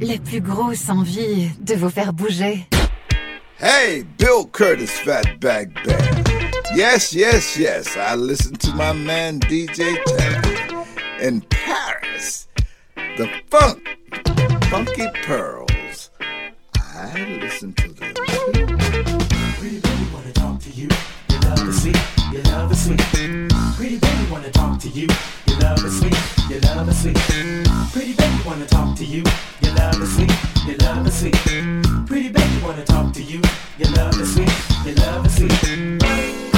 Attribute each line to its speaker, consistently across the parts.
Speaker 1: la plus grosse envie de vous faire bouger.
Speaker 2: Hey, Bill Curtis, Fat Bag Band. Yes, yes, yes, I listen to my man DJ Tag in Paris. The funk, funky pearls. I listen to them.
Speaker 3: Pretty baby wanna talk to you. You love is sweet. You love is sweet. Pretty baby wanna talk to you.
Speaker 4: You love is sweet. You love is sweet. Pretty baby wanna talk to you. Your love is sweet, your love is sweet. Pretty baby wanna talk to you. Your love is sweet, your love is sweet.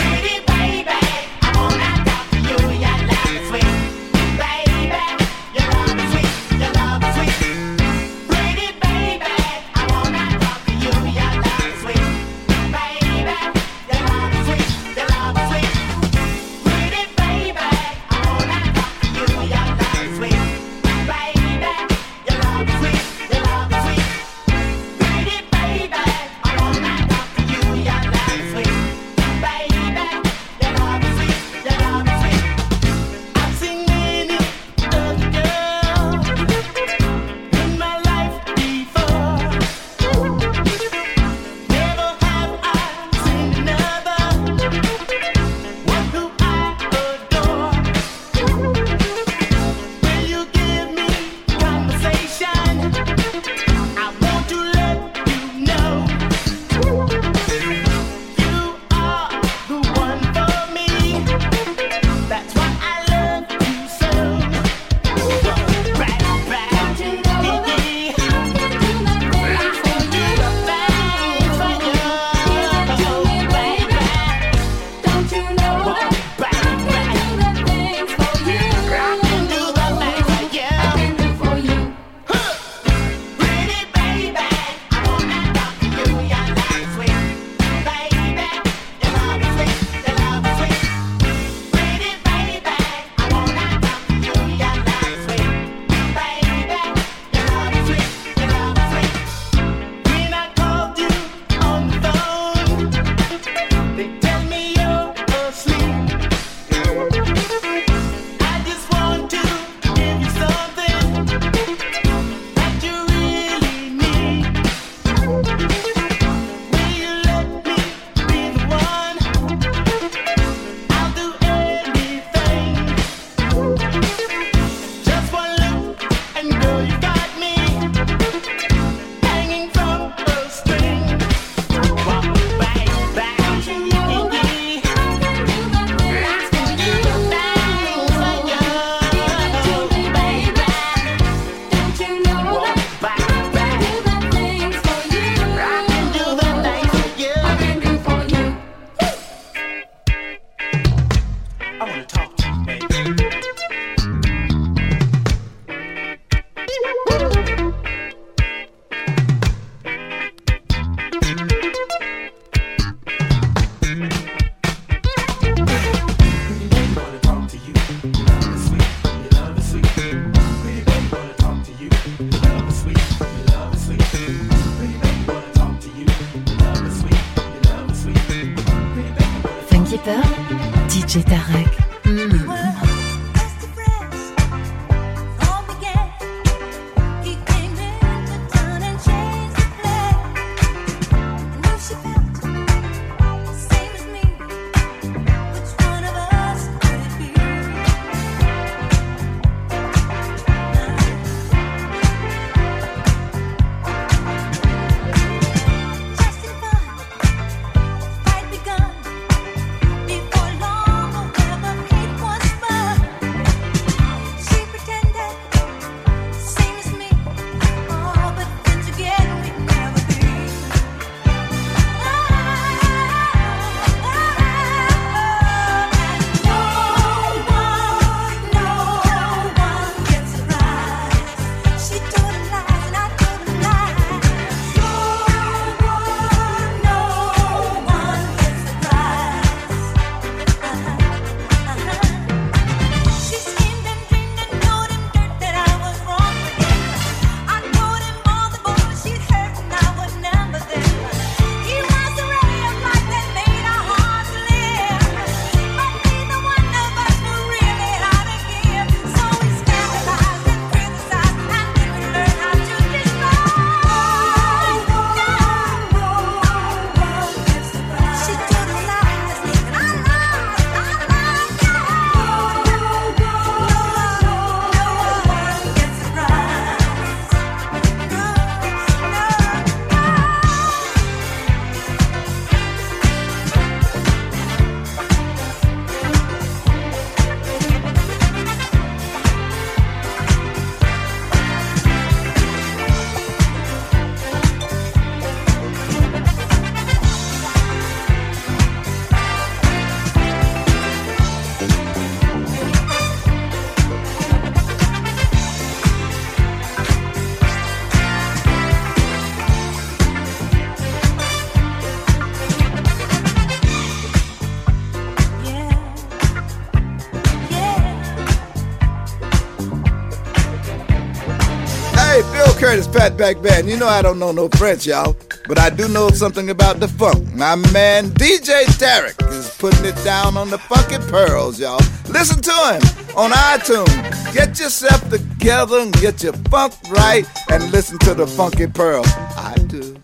Speaker 2: Fatback Band. You know I don't know no French, y'all, but I do know something about the funk. My man DJ Tarek is putting it down on the Funky Pearls, y'all. Listen to him on iTunes. Get yourself together and get your funk right and listen to the Funky Pearl. I do.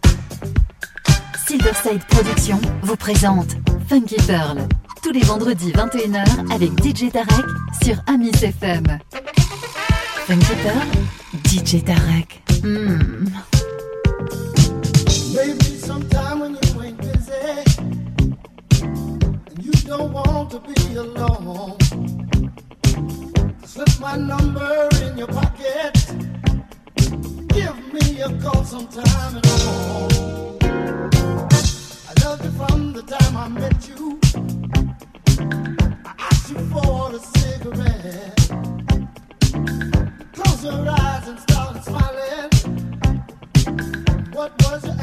Speaker 1: Silverside Productions vous présente Funky Pearl. Tous les vendredis 21h avec DJ Tarek sur Amis FM. Funky Pearl, DJ Tarek. Hmm.
Speaker 5: You ain't busy and you don't want to be alone, slip my number in your pocket. Give me a call sometime at home. I you from the time I met you. I asked you for a cigarette. Close your eyes What was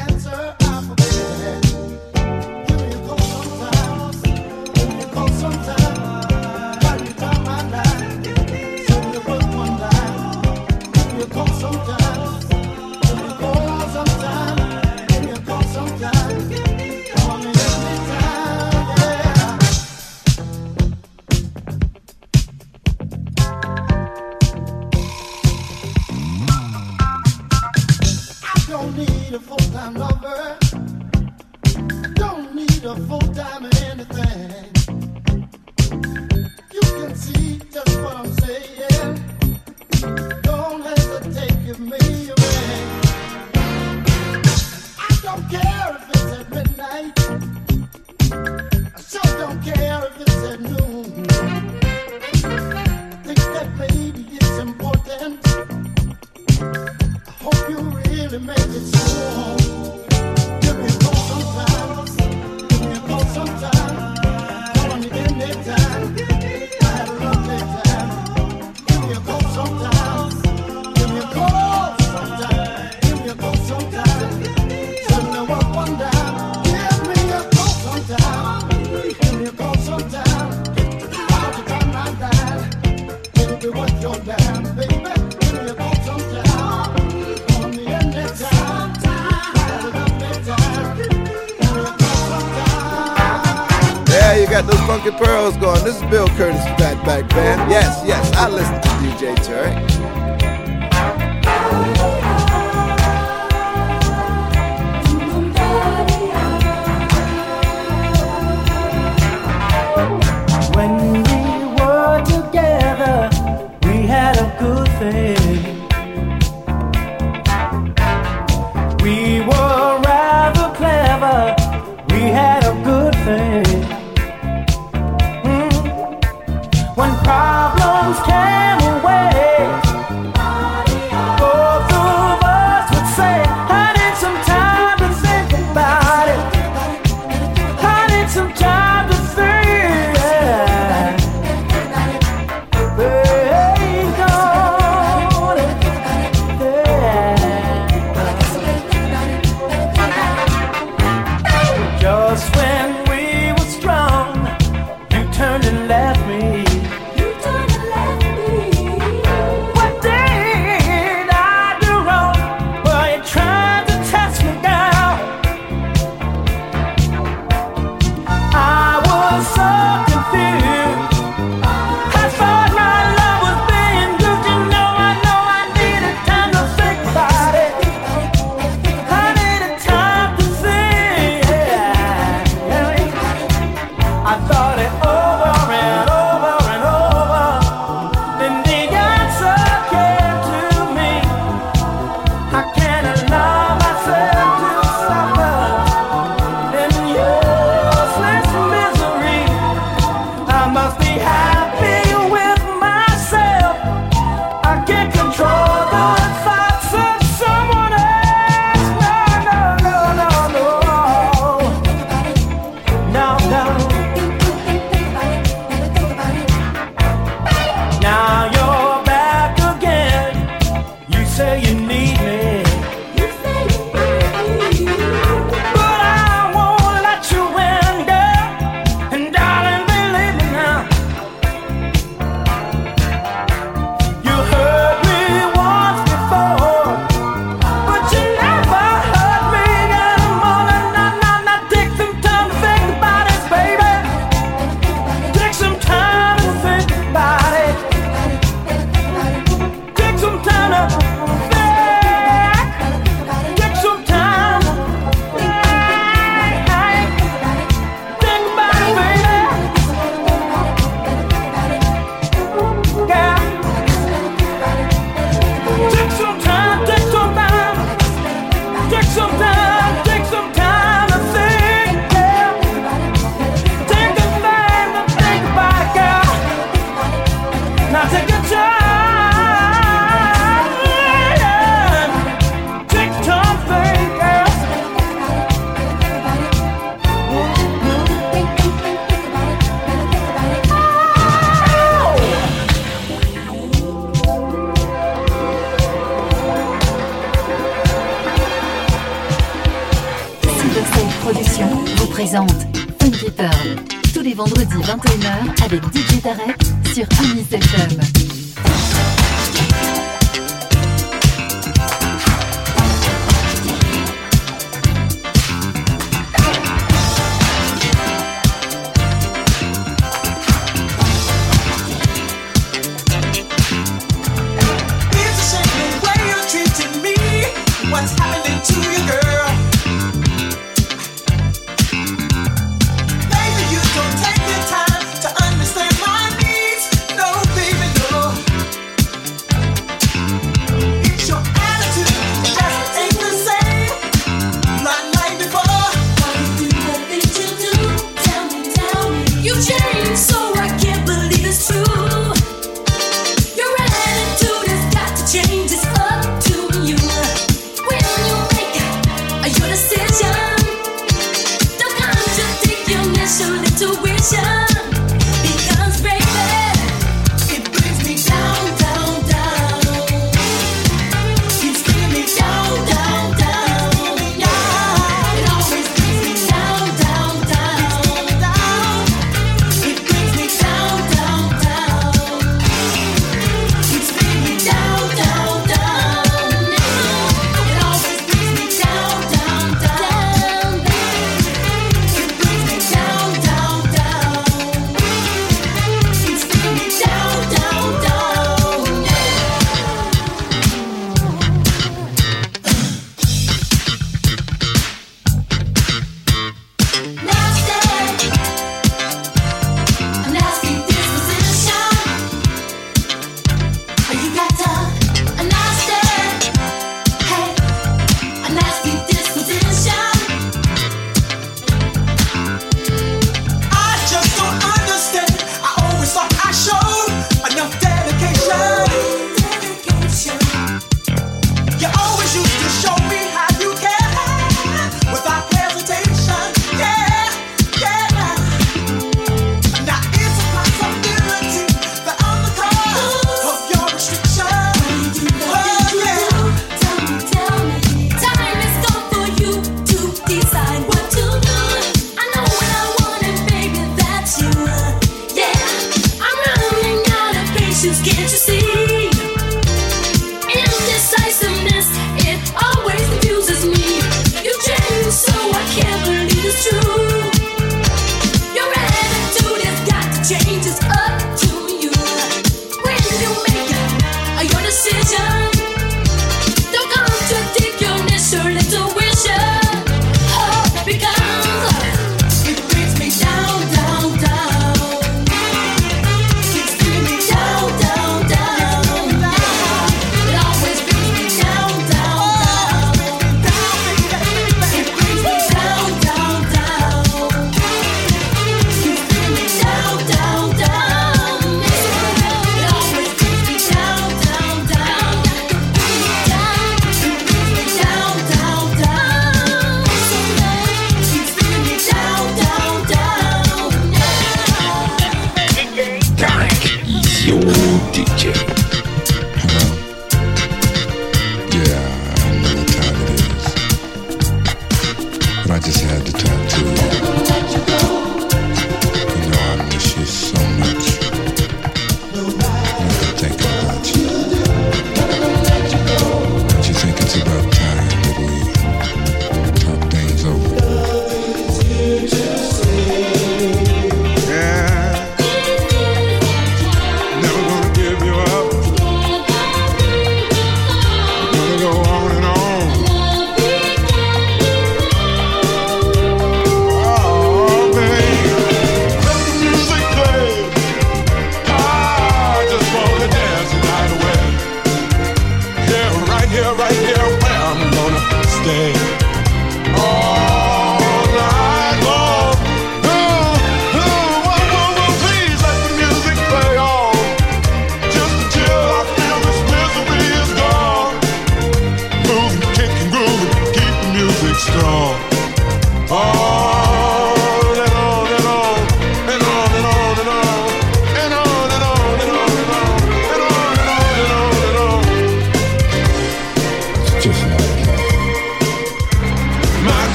Speaker 2: Bill Curtis, Fatback Band. Yes, yes, I listen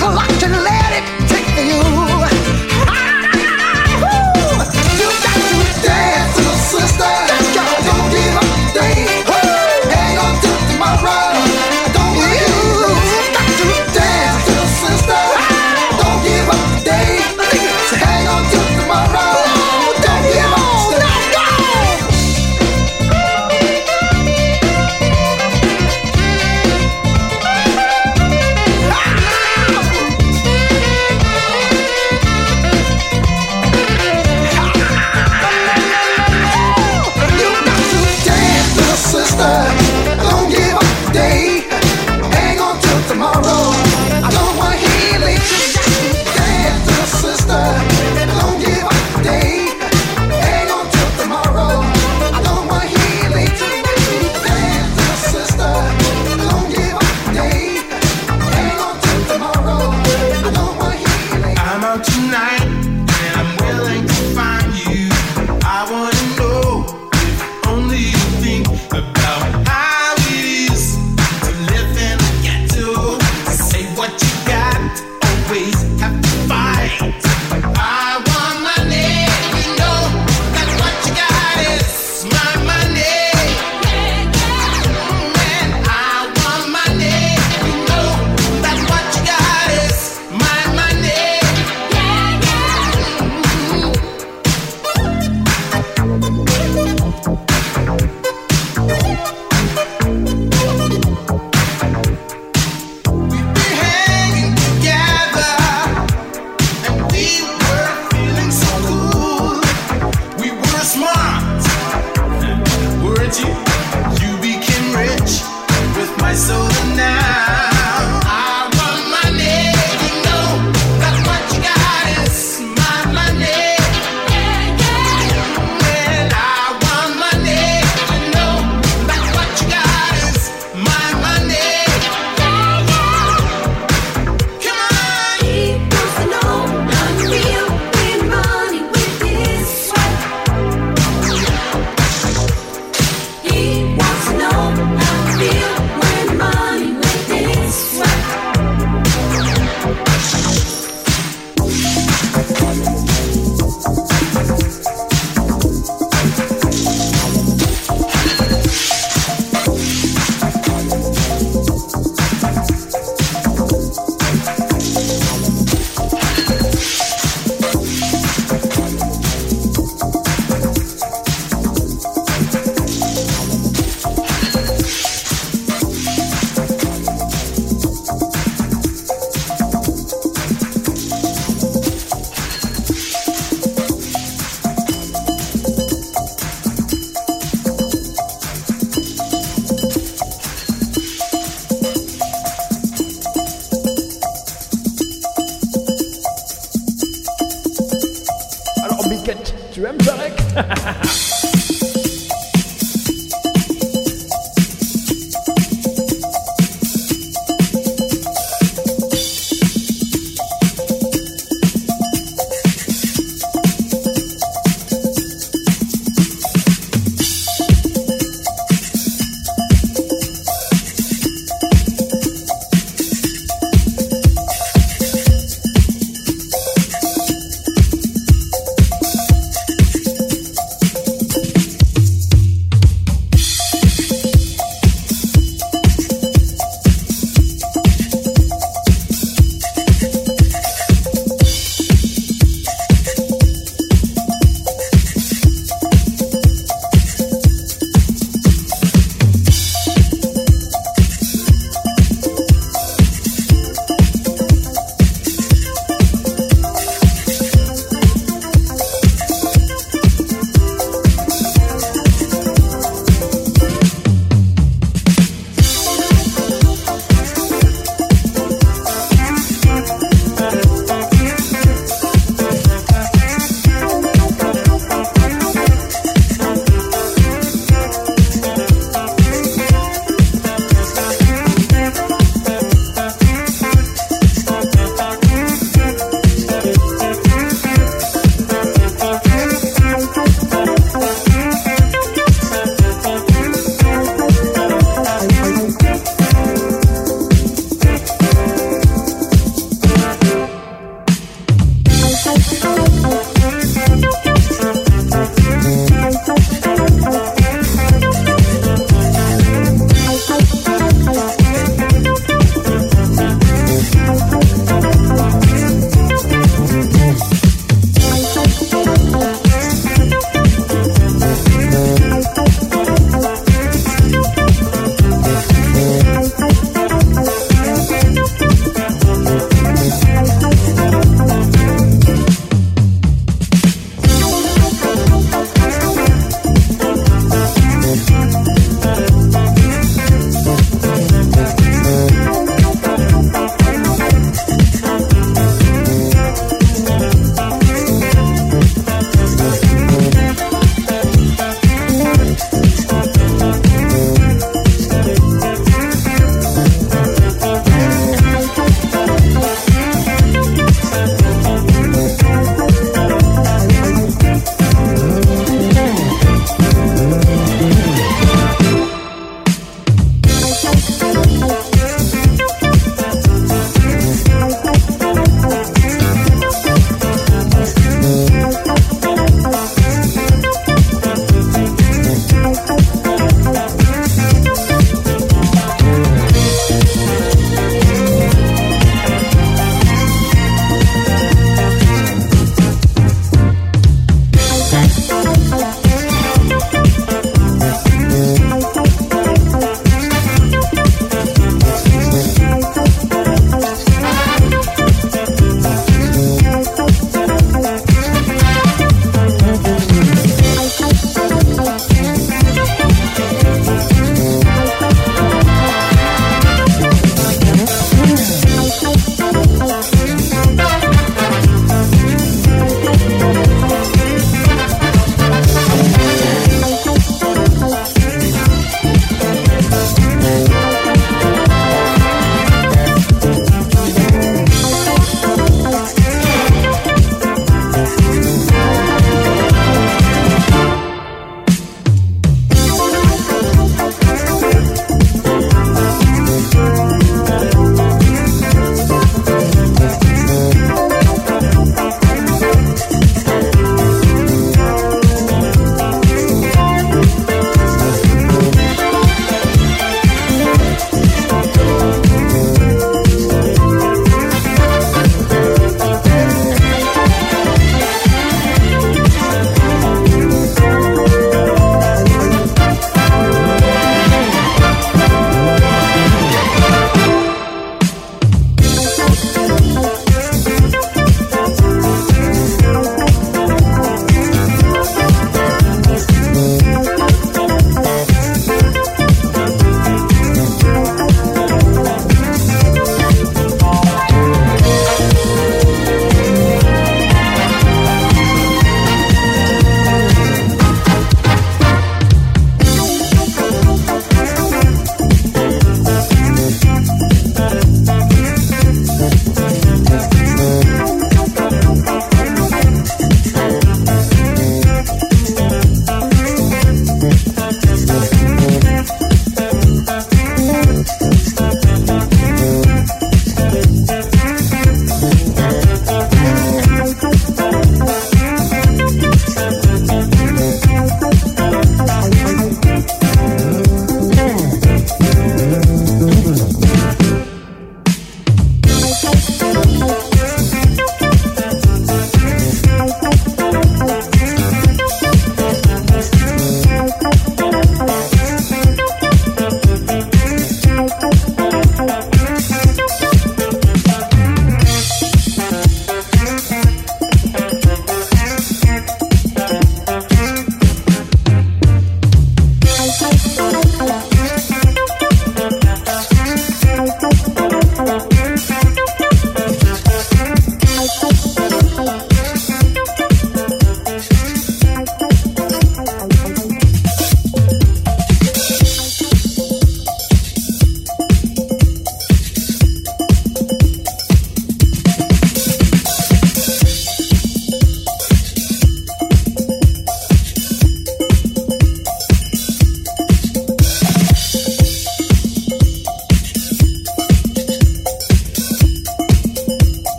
Speaker 6: collecting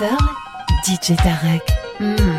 Speaker 1: DJ Tarek. Hmm.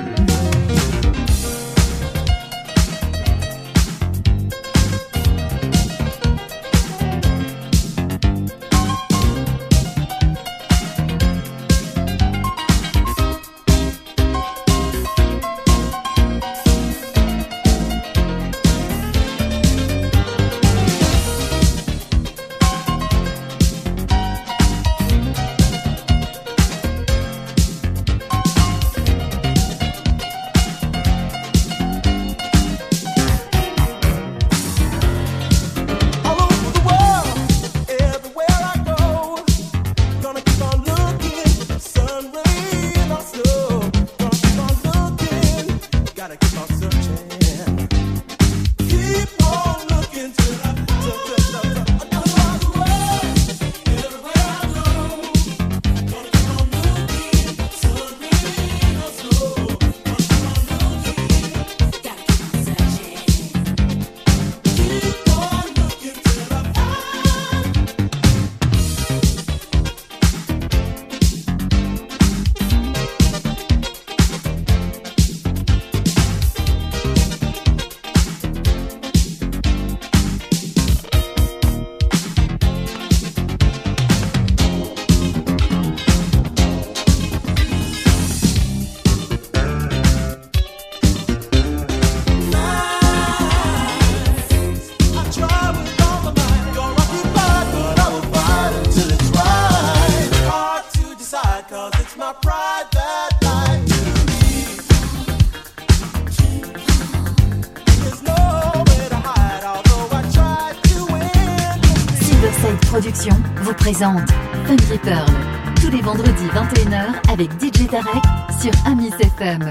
Speaker 1: Vous présente Funky Pearl tous les vendredis 21h avec DJ Tarek sur Amis FM.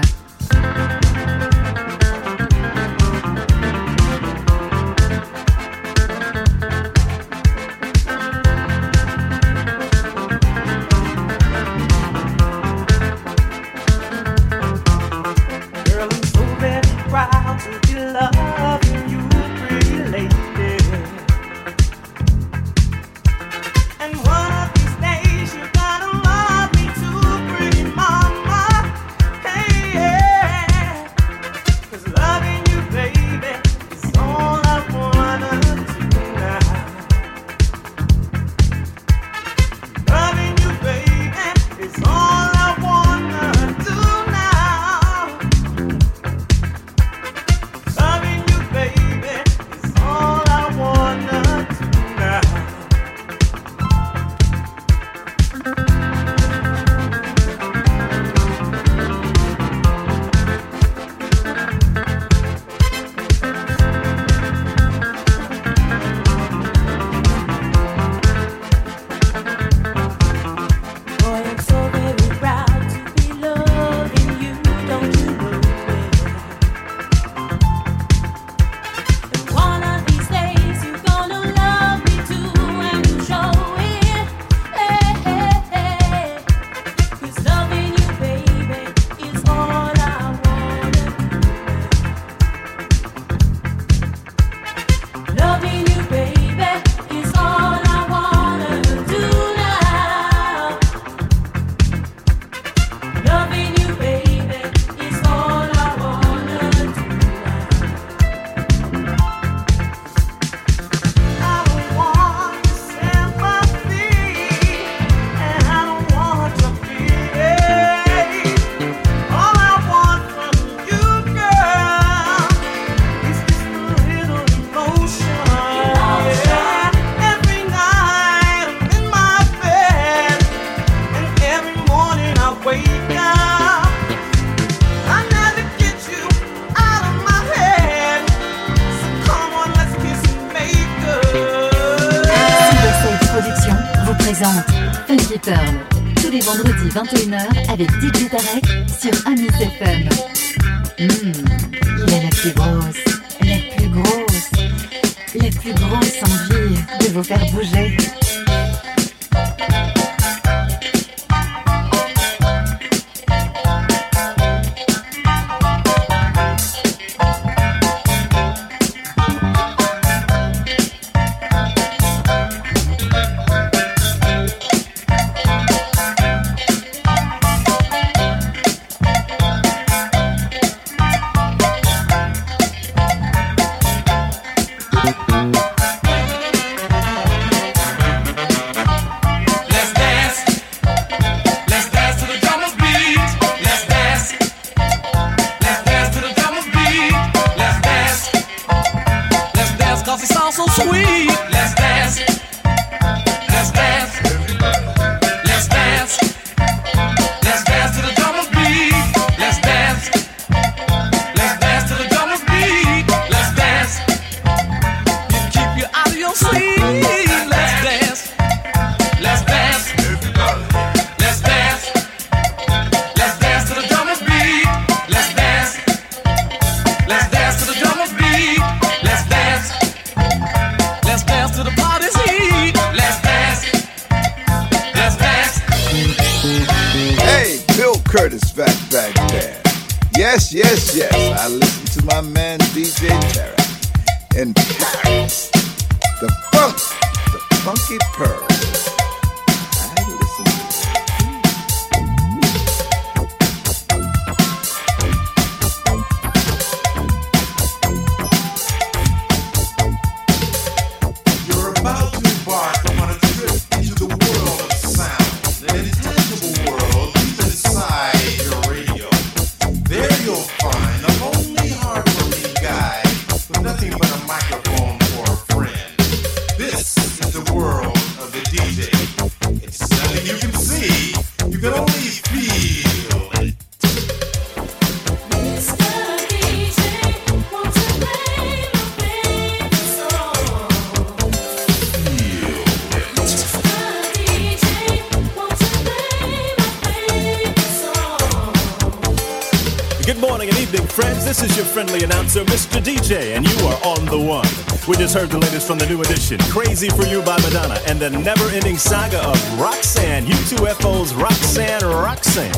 Speaker 7: Just heard the latest from the new edition, Crazy for You by Madonna, and the never ending saga of Roxanne, UTFO's Roxanne Roxanne.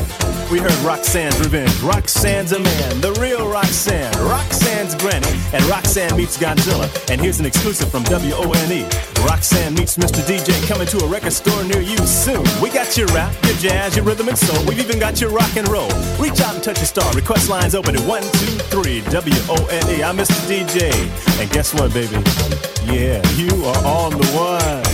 Speaker 7: We heard Roxanne's Revenge, Roxanne's a Man, the real Roxanne, Roxanne's Granny, and Roxanne meets Godzilla. And here's an exclusive from WONE. Roxanne meets Mr. DJ coming to a record store near you soon. We got your rap, your jazz, your rhythm and soul. We've even got your rock and roll. Reach out and touch a star. Request lines open at 123 WONE. I'm Mr. DJ. And guess what, baby? Yeah, you are on the one.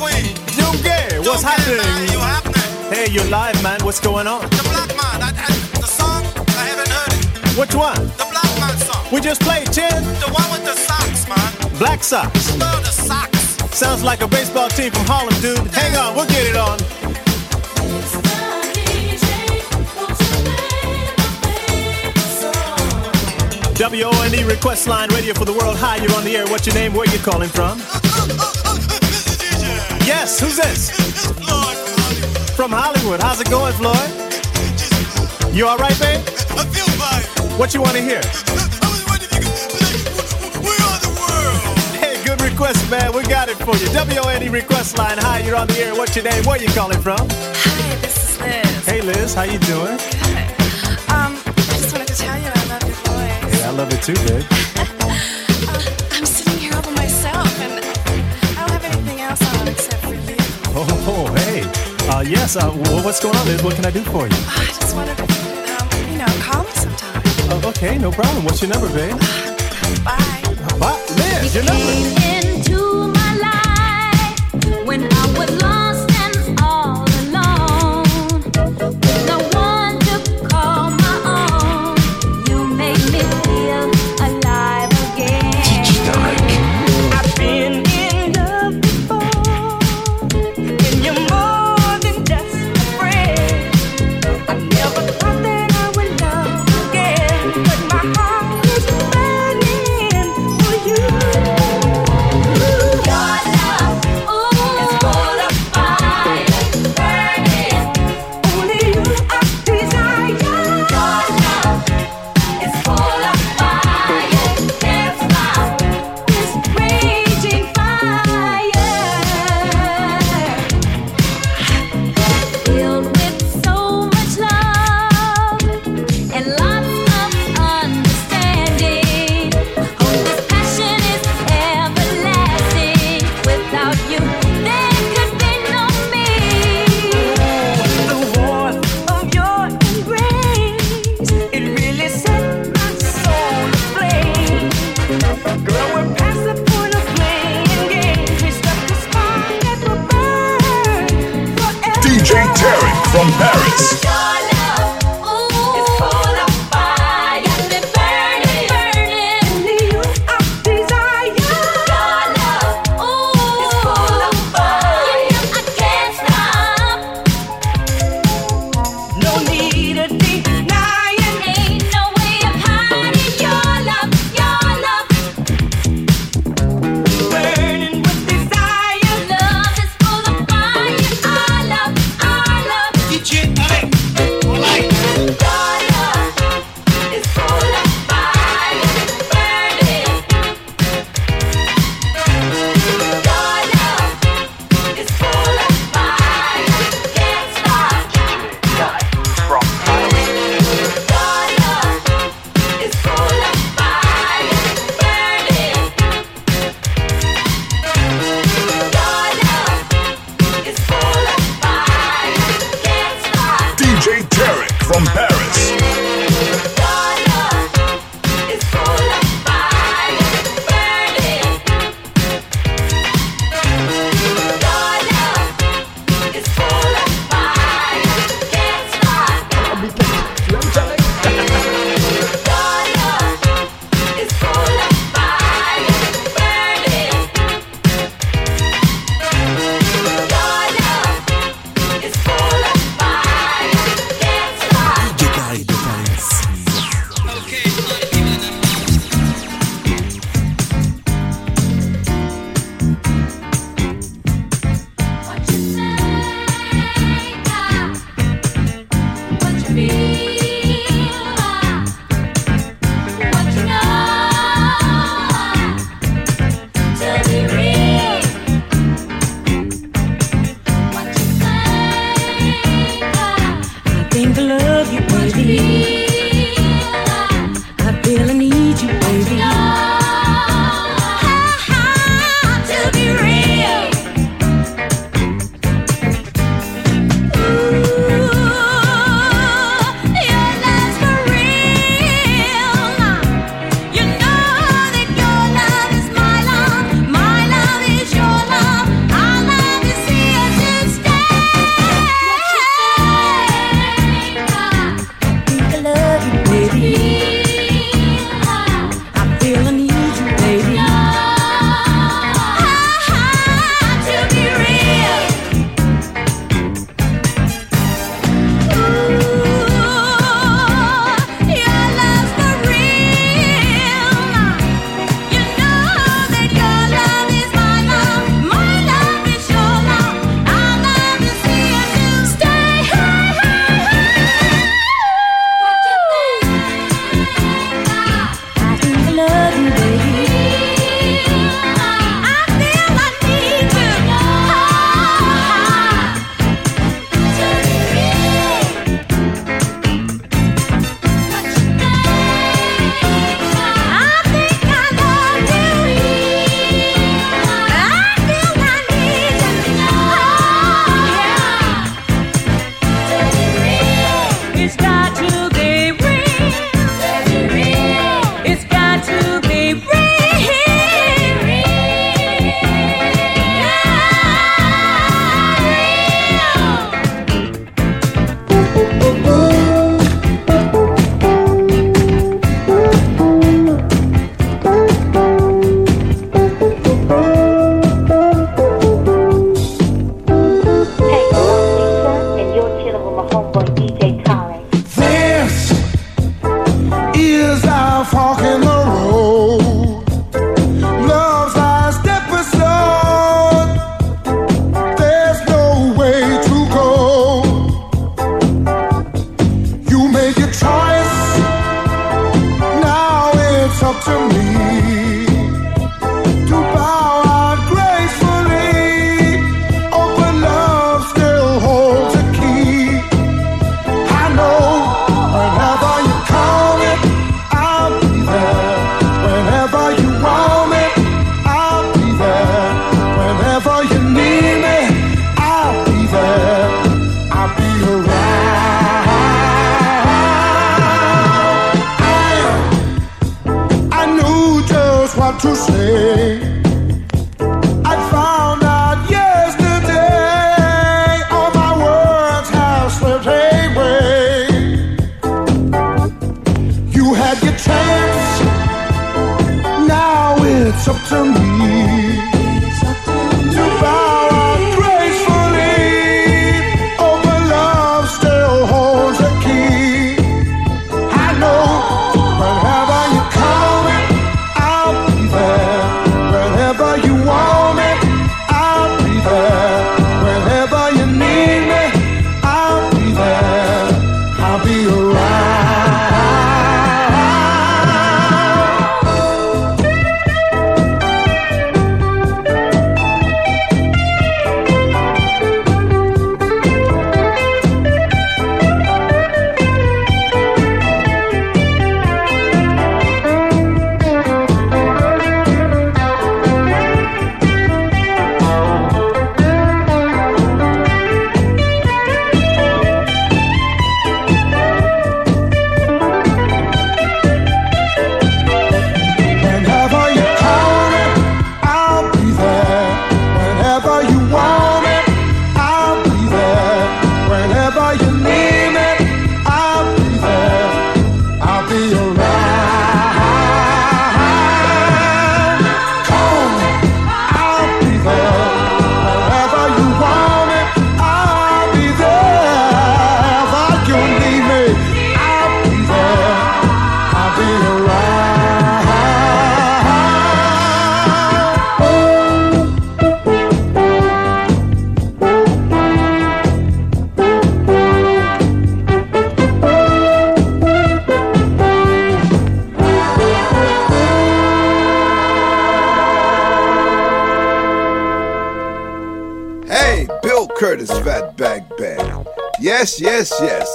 Speaker 8: Queen.
Speaker 7: Dunga, what's happening?
Speaker 8: man, you happening?
Speaker 7: Hey, you're live, man. What's going on?
Speaker 8: The Black Man, I, I, the song, I haven't heard it.
Speaker 7: Which one?
Speaker 8: The Black Man song.
Speaker 7: We just played, Chin.
Speaker 8: The one with the socks, man.
Speaker 7: Black.
Speaker 8: Oh, the socks.
Speaker 7: Sounds like a baseball team from Harlem, dude. Hang on, we'll get it on. WONE request line, radio for the world. Hi, you're on the air. What's your name? Where you calling from? Yes, who's this? Floyd From Hollywood. How's it going, Floyd? You all right, babe?
Speaker 8: I feel fine.
Speaker 7: What you want to hear? We are the world. Hey, good request, man. We got it for you. WONE request line. Hi, you're on the air. What's your name? Where you calling from?
Speaker 9: Hi, this is Liz.
Speaker 7: Hey, Liz. How you doing? Good.
Speaker 9: Um, I just wanted to tell you I love your voice.
Speaker 7: Hey, I love it too, babe.
Speaker 9: Oh, hey. Uh,
Speaker 10: yes, uh, what's going on, Liz? What can I do for you?
Speaker 9: I just wanna, um, you know, call me sometime.
Speaker 10: Uh, okay, no problem. What's your number, babe?
Speaker 9: Uh, bye.
Speaker 10: Bye. Liz, your number.
Speaker 6: You.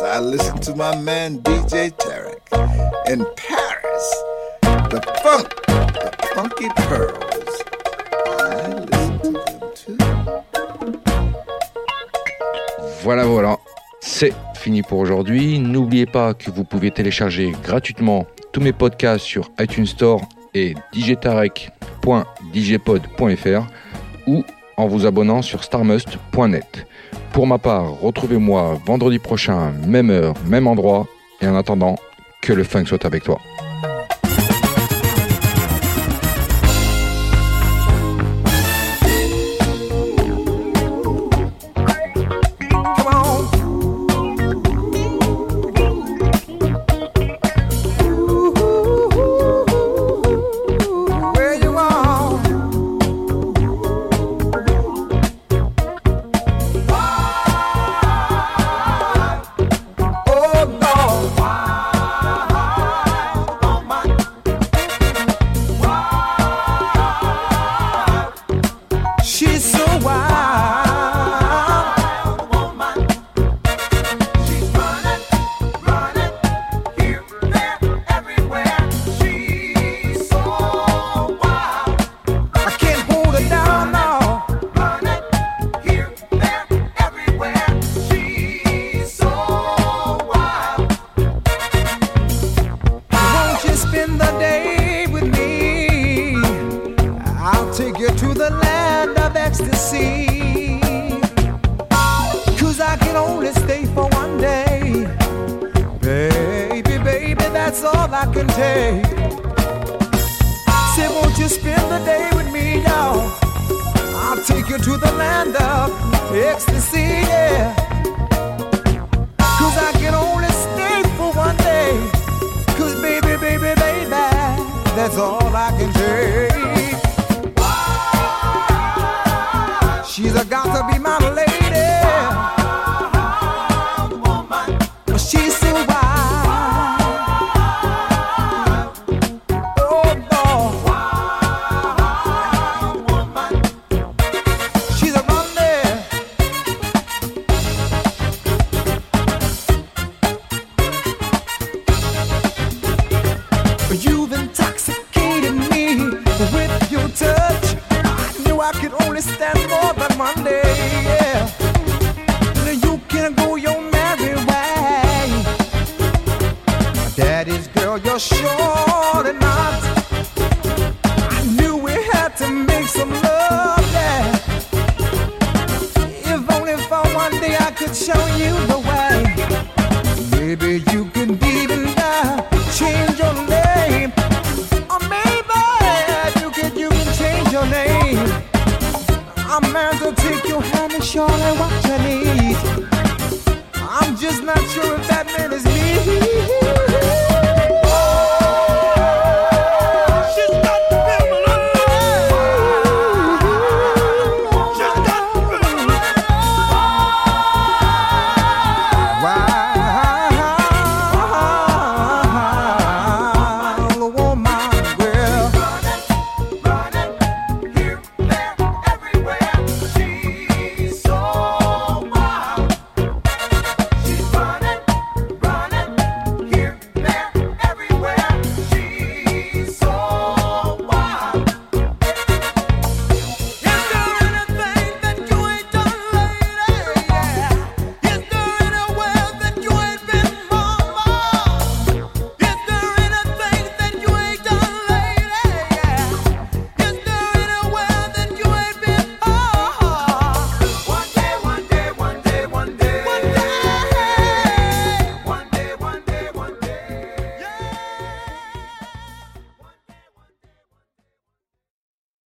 Speaker 11: I listened to
Speaker 5: my
Speaker 2: man DJ In Paris, the the pearls.
Speaker 12: Voilà, voilà. C'est fini pour aujourd'hui. N'oubliez pas que vous pouvez télécharger gratuitement tous mes podcasts sur iTunes Store et digitarec.digipod.fr ou en vous abonnant sur starmust.net. Pour ma part, retrouvez-moi vendredi prochain, même heure, même endroit. Et en attendant, que le funk soit avec toi.